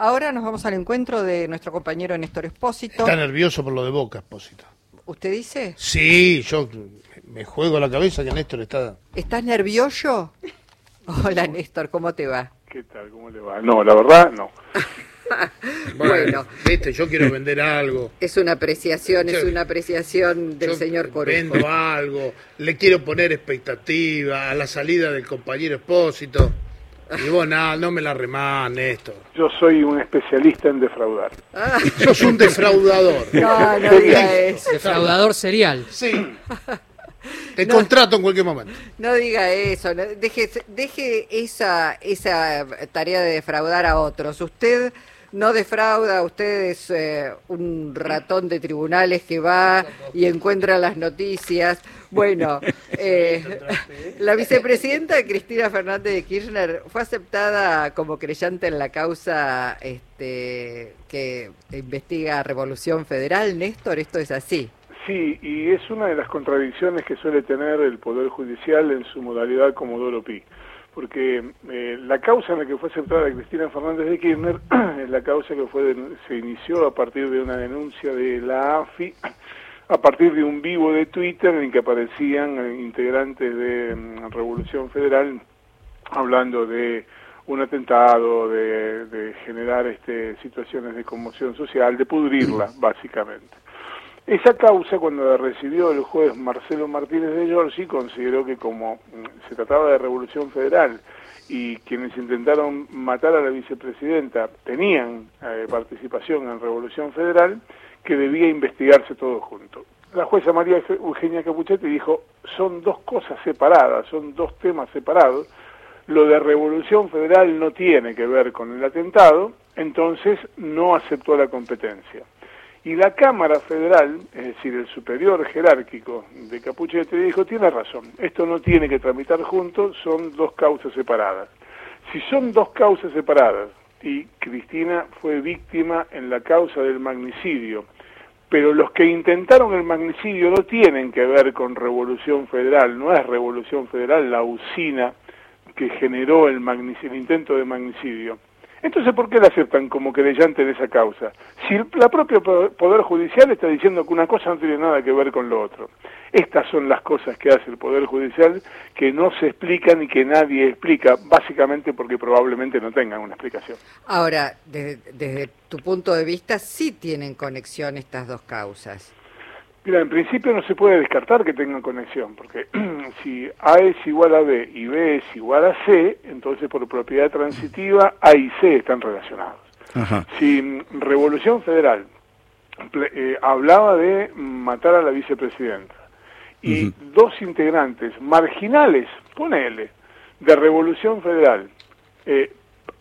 Ahora nos vamos al encuentro de nuestro compañero Néstor Espósito. Está nervioso por lo de Boca, Espósito. ¿Usted dice? Sí, yo me juego la cabeza que Néstor está... ¿Estás nervioso? Hola Néstor, ¿cómo te va? ¿Qué tal? ¿Cómo le va? No, la verdad, no. Bueno, Viste, yo quiero vender algo. es una apreciación, es una apreciación del Yo señor Corujo. Vendo algo, le quiero poner expectativa a la salida del compañero Espósito. Y vos, nada, no me la remás, Néstor. Yo soy un especialista en defraudar. Ah, Sos un defraudador. no, no diga eso. Defraudador serial. Sí. Te contrato en cualquier momento. No diga eso, no- deje, deje esa, esa tarea de defraudar a otros. Usted no defrauda, usted es eh, un ratón de tribunales que va y encuentra las noticias. Bueno, eh, la vicepresidenta Cristina Fernández de Kirchner fue aceptada como creyente en la causa este, que investiga Revolución Federal. Néstor, esto es así. Sí, y es una de las contradicciones que suele tener el Poder Judicial en su modalidad como Dolo Pi. Porque eh, la causa en la que fue aceptada Cristina Fernández de Kirchner es la causa que fue den- se inició a partir de una denuncia de la AFI, a partir de un vivo de Twitter en que aparecían eh, integrantes de mm, Revolución Federal hablando de un atentado, de, de generar este, situaciones de conmoción social, de pudrirla, básicamente. Esa causa, cuando la recibió el juez Marcelo Martínez de Giorgi, consideró que como mm, se trataba de revolución federal y quienes intentaron matar a la vicepresidenta tenían eh, participación en revolución federal, que debía investigarse todo junto. La jueza María Eugenia Capuchetti dijo, son dos cosas separadas, son dos temas separados, lo de revolución federal no tiene que ver con el atentado, entonces no aceptó la competencia. Y la Cámara Federal, es decir, el superior jerárquico de Capuchetti, dijo, tiene razón, esto no tiene que tramitar juntos, son dos causas separadas. Si son dos causas separadas y Cristina fue víctima en la causa del magnicidio, pero los que intentaron el magnicidio no tienen que ver con Revolución Federal, no es Revolución Federal la usina que generó el, el intento de magnicidio. Entonces, ¿por qué la aceptan como querellante de esa causa? Si la propio po- Poder Judicial está diciendo que una cosa no tiene nada que ver con lo otro. Estas son las cosas que hace el Poder Judicial que no se explican y que nadie explica, básicamente porque probablemente no tengan una explicación. Ahora, desde, desde tu punto de vista, sí tienen conexión estas dos causas. Mira, en principio no se puede descartar que tengan conexión, porque si A es igual a B y B es igual a C, entonces por propiedad transitiva A y C están relacionados. Ajá. Si mm, Revolución Federal eh, hablaba de matar a la vicepresidenta y dos integrantes marginales, ponele, de Revolución Federal, eh,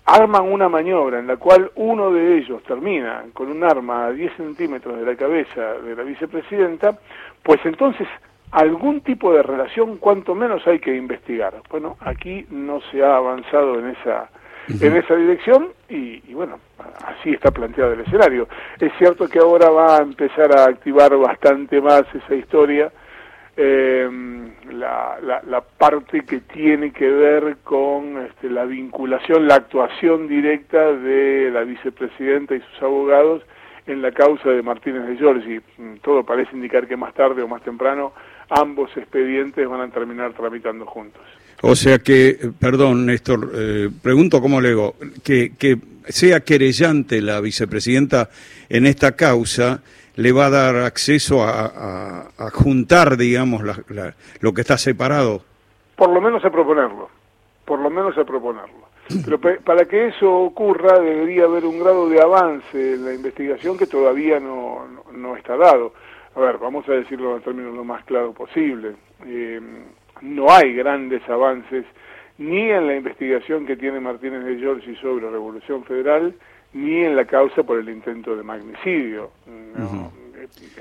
arman una maniobra en la cual uno de ellos termina con un arma a 10 centímetros de la cabeza de la vicepresidenta, pues entonces algún tipo de relación cuanto menos hay que investigar. Bueno, aquí no se ha avanzado en esa en esa dirección y, y bueno, así está planteado el escenario. Es cierto que ahora va a empezar a activar bastante más esa historia, eh, la, la, la parte que tiene que ver con este, la vinculación, la actuación directa de la vicepresidenta y sus abogados en la causa de Martínez de Giorgi. Mm, Todo parece indicar que más tarde o más temprano ambos expedientes van a terminar tramitando juntos. O sea que, perdón, Néstor, eh, pregunto cómo le digo, que, que sea querellante la vicepresidenta en esta causa le va a dar acceso a, a- juntar, digamos, la- lo que está separado. Por lo menos a proponerlo, por lo menos a proponerlo. Pero pe- para que eso ocurra debería haber un grado de avance en la investigación que todavía no, no, no está dado. A ver, vamos a decirlo en términos lo más claro posible. Eh, no hay grandes avances ni en la investigación que tiene Martínez de Giorgi sobre Revolución Federal, ni en la causa por el intento de magnicidio. No,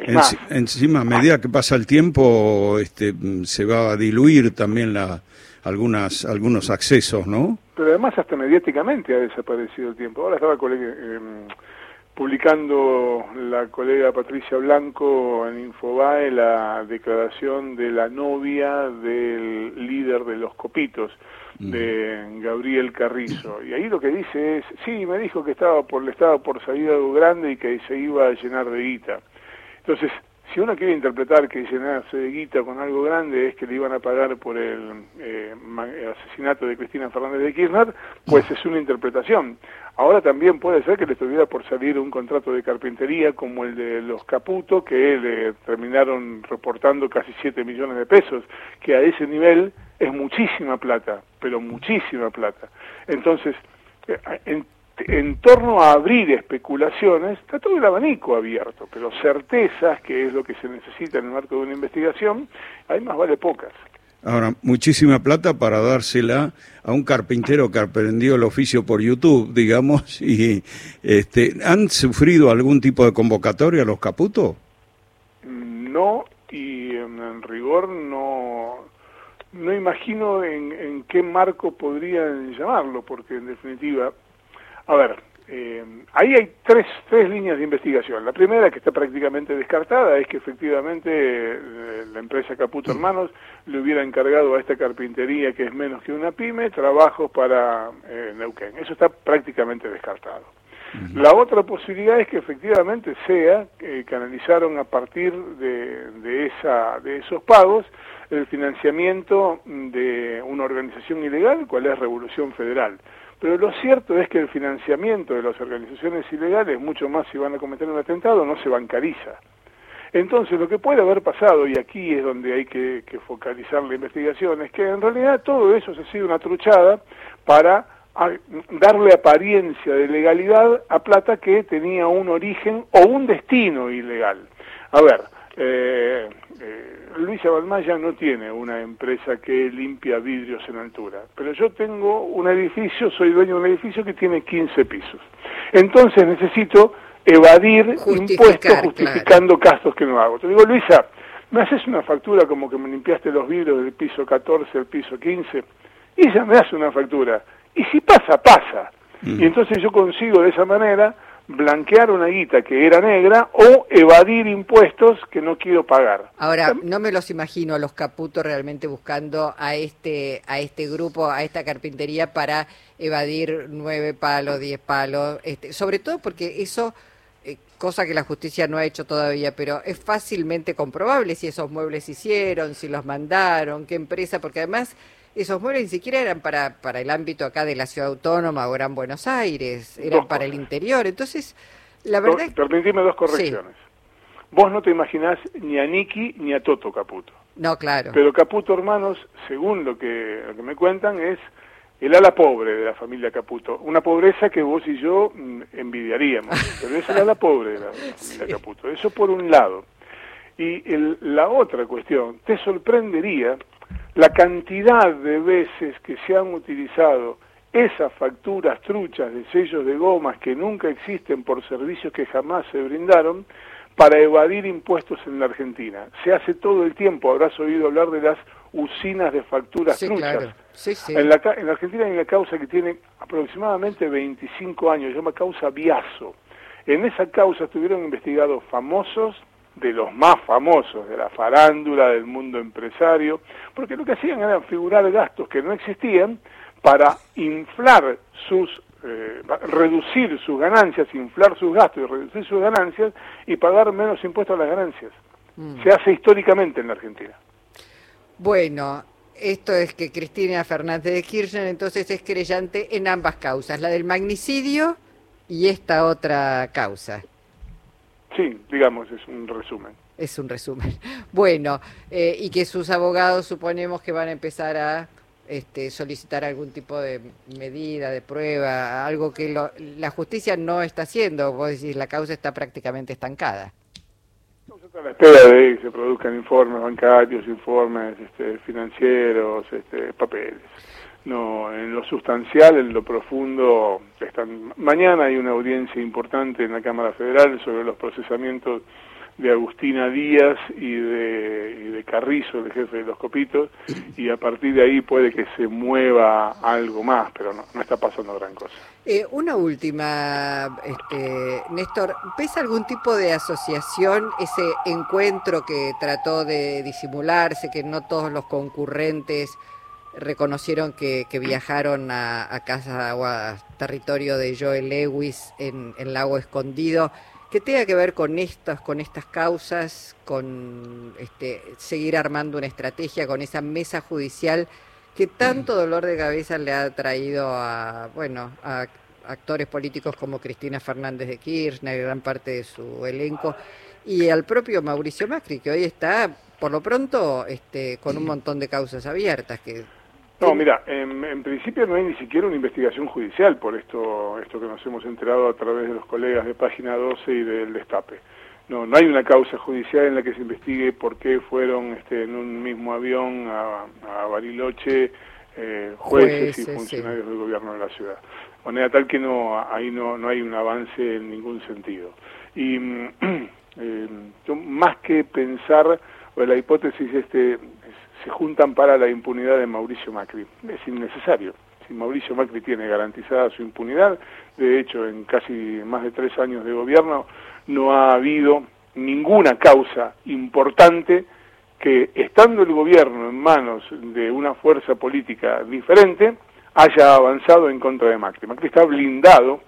Es más, Enci- encima, a medida que pasa el tiempo, este, se va a diluir también la, algunas, algunos accesos, ¿no? pero además hasta mediáticamente ha desaparecido el tiempo. Ahora estaba colega- eh, publicando la colega Patricia Blanco en Infobae la declaración de la novia del líder de los Copitos. de Gabriel Carrizo. Y ahí lo que dice es, sí, me dijo que estaba por, le estaba por salir algo grande y que se iba a llenar de guita. Entonces, si uno quiere interpretar que llenarse de guita con algo grande es que le iban a pagar por el eh, asesinato de Cristina Fernández de Kirchner, pues es una interpretación. Ahora también puede ser que le estuviera por salir un contrato de carpintería como el de los Caputo, que le terminaron reportando casi 7 millones de pesos, que a ese nivel es muchísima plata, pero muchísima plata. Entonces, eh, en en torno a abrir especulaciones, está todo el abanico abierto, pero certezas, que es lo que se necesita en el marco de una investigación, hay más vale pocas. Ahora, muchísima plata para dársela a un carpintero que aprendió el oficio por YouTube, digamos, y este, ¿han sufrido algún tipo de convocatoria los Caputo? No, y en, rigor no, no imagino en, en qué marco podrían llamarlo, porque en definitiva a ver, eh, ahí hay tres, tres líneas de investigación. La primera, que está prácticamente descartada, es que efectivamente eh, la empresa Caputo Hermanos le hubiera encargado a esta carpintería, que es menos que una pyme, trabajos para eh, Neuquén. Eso está prácticamente descartado. La otra posibilidad es que efectivamente sea que canalizaron a partir de, de, esa, de esos pagos el financiamiento de una organización ilegal, cual es Revolución Federal. Pero lo cierto es que el financiamiento de las organizaciones ilegales, mucho más si van a cometer un atentado, no se bancariza. Entonces, lo que puede haber pasado, y aquí es donde hay que, focalizar la investigación, es que en realidad todo eso se ha sido una truchada para darle apariencia de legalidad a plata que tenía un origen o un destino ilegal. A ver, eh, eh, Luisa Balmaya no tiene una empresa que limpia vidrios en altura, pero yo tengo un edificio, soy dueño de un edificio que tiene 15 pisos. Entonces necesito evadir impuestos justificando gastos que no hago. Te digo, Luisa, ¿me haces una factura como que me limpiaste los vidrios del piso 14 al piso 15? Y ella me hace una factura. Y si pasa, pasa. Mm. Y entonces yo consigo de esa manera blanquear una guita que era negra o evadir impuestos que no quiero pagar. Ahora, no me los imagino a los caputos realmente buscando a este, a este grupo, a esta carpintería para evadir nueve palos, diez palos, este, sobre todo porque eso, eh, cosa que la justicia no ha hecho todavía, pero es fácilmente comprobable si esos muebles se hicieron, si los mandaron, qué empresa, porque además esos muebles ni siquiera eran para, para el ámbito acá de la ciudad autónoma o Gran Buenos Aires, eran para el interior. Entonces, la verdad... permitime dos correcciones. Vos no te imaginás ni a Niki ni a Toto Caputo. No, claro. Pero Caputo Hermanos, según lo que, lo que me cuentan, es el ala pobre de la familia Caputo. Una pobreza que vos y yo mm, envidiaríamos, pero es el ala pobre de la familia Caputo. Eso por un lado. Y la otra cuestión, te sorprendería la cantidad de veces que se han utilizado esas facturas truchas de sellos de gomas que nunca existen por servicios que jamás se brindaron para evadir impuestos en la Argentina. Se hace todo el tiempo, habrás oído hablar de las usinas de facturas truchas. En, la, en la Argentina hay una causa que tiene aproximadamente 25 años, se llama causa Biaso. En esa causa estuvieron investigados famosos, de los más famosos, de la farándula, del mundo empresario, porque lo que hacían era figurar gastos que no existían para inflar sus, eh, reducir sus ganancias, inflar sus gastos y reducir sus ganancias y pagar menos impuestos a las ganancias. Mm. Se hace históricamente en la Argentina. Bueno, esto es que Cristina Fernández de Kirchner entonces es creyente en ambas causas, la del magnicidio y esta otra causa. Sí, digamos, es un resumen. Es un resumen. Bueno, eh, y que sus abogados suponemos que van a empezar a este, solicitar algún tipo de medida, de prueba, algo que la justicia no está haciendo. Vos decís, la causa está prácticamente estancada. Estamos a la espera de que se produzcan informes bancarios, informes este, financieros, este, papeles. No, en lo sustancial, en lo profundo, están... mañana hay una audiencia importante en la Cámara Federal sobre los procesamientos de Agustina Díaz y de, de Carrizo, el jefe de los Copitos, y a partir de ahí puede que se mueva algo más, pero no, no está pasando gran cosa. Eh, una última, este, Néstor, ¿ves algún tipo de asociación, ese encuentro que trató de disimularse, que no todos los concurrentes reconocieron que, que viajaron a, a, casa o a territorio de Joel Lewis en, en Lago Escondido, que tenga que ver con estas, con estas causas, con este, seguir armando una estrategia, con esa mesa judicial que tanto dolor de cabeza le ha traído a, bueno, a actores políticos como Cristina Fernández de Kirchner, gran parte de su elenco, y al propio Mauricio Macri, que hoy está, por lo pronto, este, con un montón de causas abiertas. que No, mira, en, en principio no hay ni siquiera una investigación judicial por esto, esto que nos hemos enterado a través de los colegas de Página 12 y del Destape. No, no hay una causa judicial en la que se investigue por qué fueron este, en un mismo avión a, a Bariloche eh, jueces, jueces, y funcionarios sí. del gobierno de la ciudad. De manera tal que no ahí no, no hay un avance en ningún sentido. Y eh, yo, más que pensar, o la hipótesis este, se juntan para la impunidad de Mauricio Macri. Es innecesario. Si Mauricio Macri tiene garantizada su impunidad, de hecho en casi más de tres años de gobierno no ha habido ninguna causa importante que estando el gobierno en manos de una fuerza política diferente haya avanzado en contra de Macri. Macri está blindado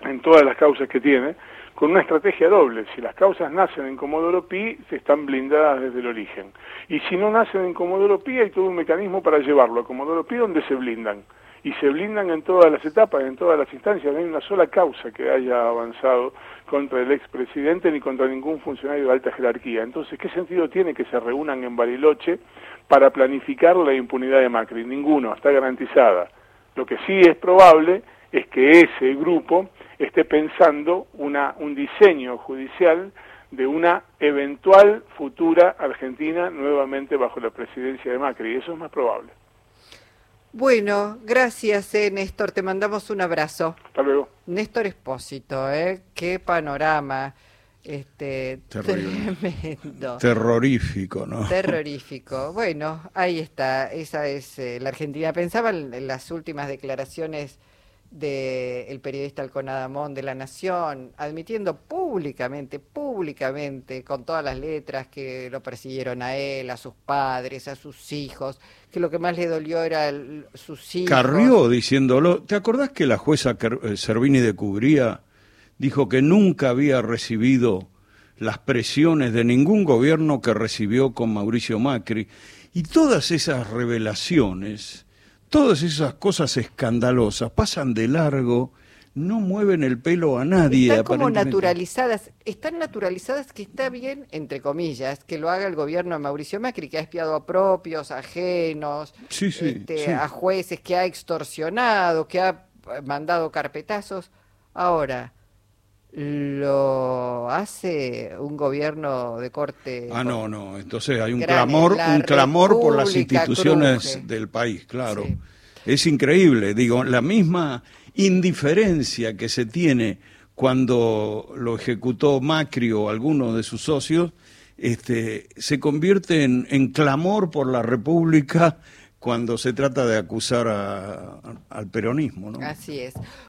en todas las causas que tiene con una estrategia doble. Si las causas nacen en Comodoro Pi, se están blindadas desde el origen. Y si no nacen en Comodoro Pi, hay todo un mecanismo para llevarlo a Comodoro Pi donde se blindan. Y se blindan en todas las etapas, en todas las instancias. No hay una sola causa que haya avanzado contra el expresidente ni contra ningún funcionario de alta jerarquía. Entonces, ¿qué sentido tiene que se reúnan en Bariloche para planificar la impunidad de Macri? Ninguno, está garantizada. Lo que sí es probable es que ese grupo esté pensando una, un diseño judicial de una eventual futura Argentina nuevamente bajo la presidencia de Macri. Y eso es más probable. Bueno, gracias, eh, Néstor. Te mandamos un abrazo. Hasta luego. Néstor Espósito, ¿eh? Qué panorama. Este, tremendo. Terrorífico, ¿no? Terrorífico. Bueno, ahí está. Esa es eh, la Argentina. Pensaba en las últimas declaraciones del de periodista Alconadamón de La Nación, admitiendo públicamente, públicamente, con todas las letras que lo persiguieron a él, a sus padres, a sus hijos, que lo que más le dolió era el, sus hijos. Carrió diciéndolo. ¿Te acordás que la jueza Servini de Cubría dijo que nunca había recibido las presiones de ningún gobierno que recibió con Mauricio Macri? Y todas esas revelaciones todas esas cosas escandalosas pasan de largo, no mueven el pelo a nadie. Están como naturalizadas, están naturalizadas que está bien, entre comillas, que lo haga el gobierno de Mauricio Macri, que ha espiado a propios, ajenos, sí, sí, este, sí. a jueces, que ha extorsionado, que ha mandado carpetazos. Ahora, lo hace un gobierno de corte. Ah, no, no. Entonces hay un clamor, un clamor por las instituciones cruje. del país, claro. Sí. Es increíble, digo, la misma indiferencia que se tiene cuando lo ejecutó Macri o alguno de sus socios, este, se convierte en, en clamor por la República cuando se trata de acusar a, a, al peronismo, ¿no? Así es.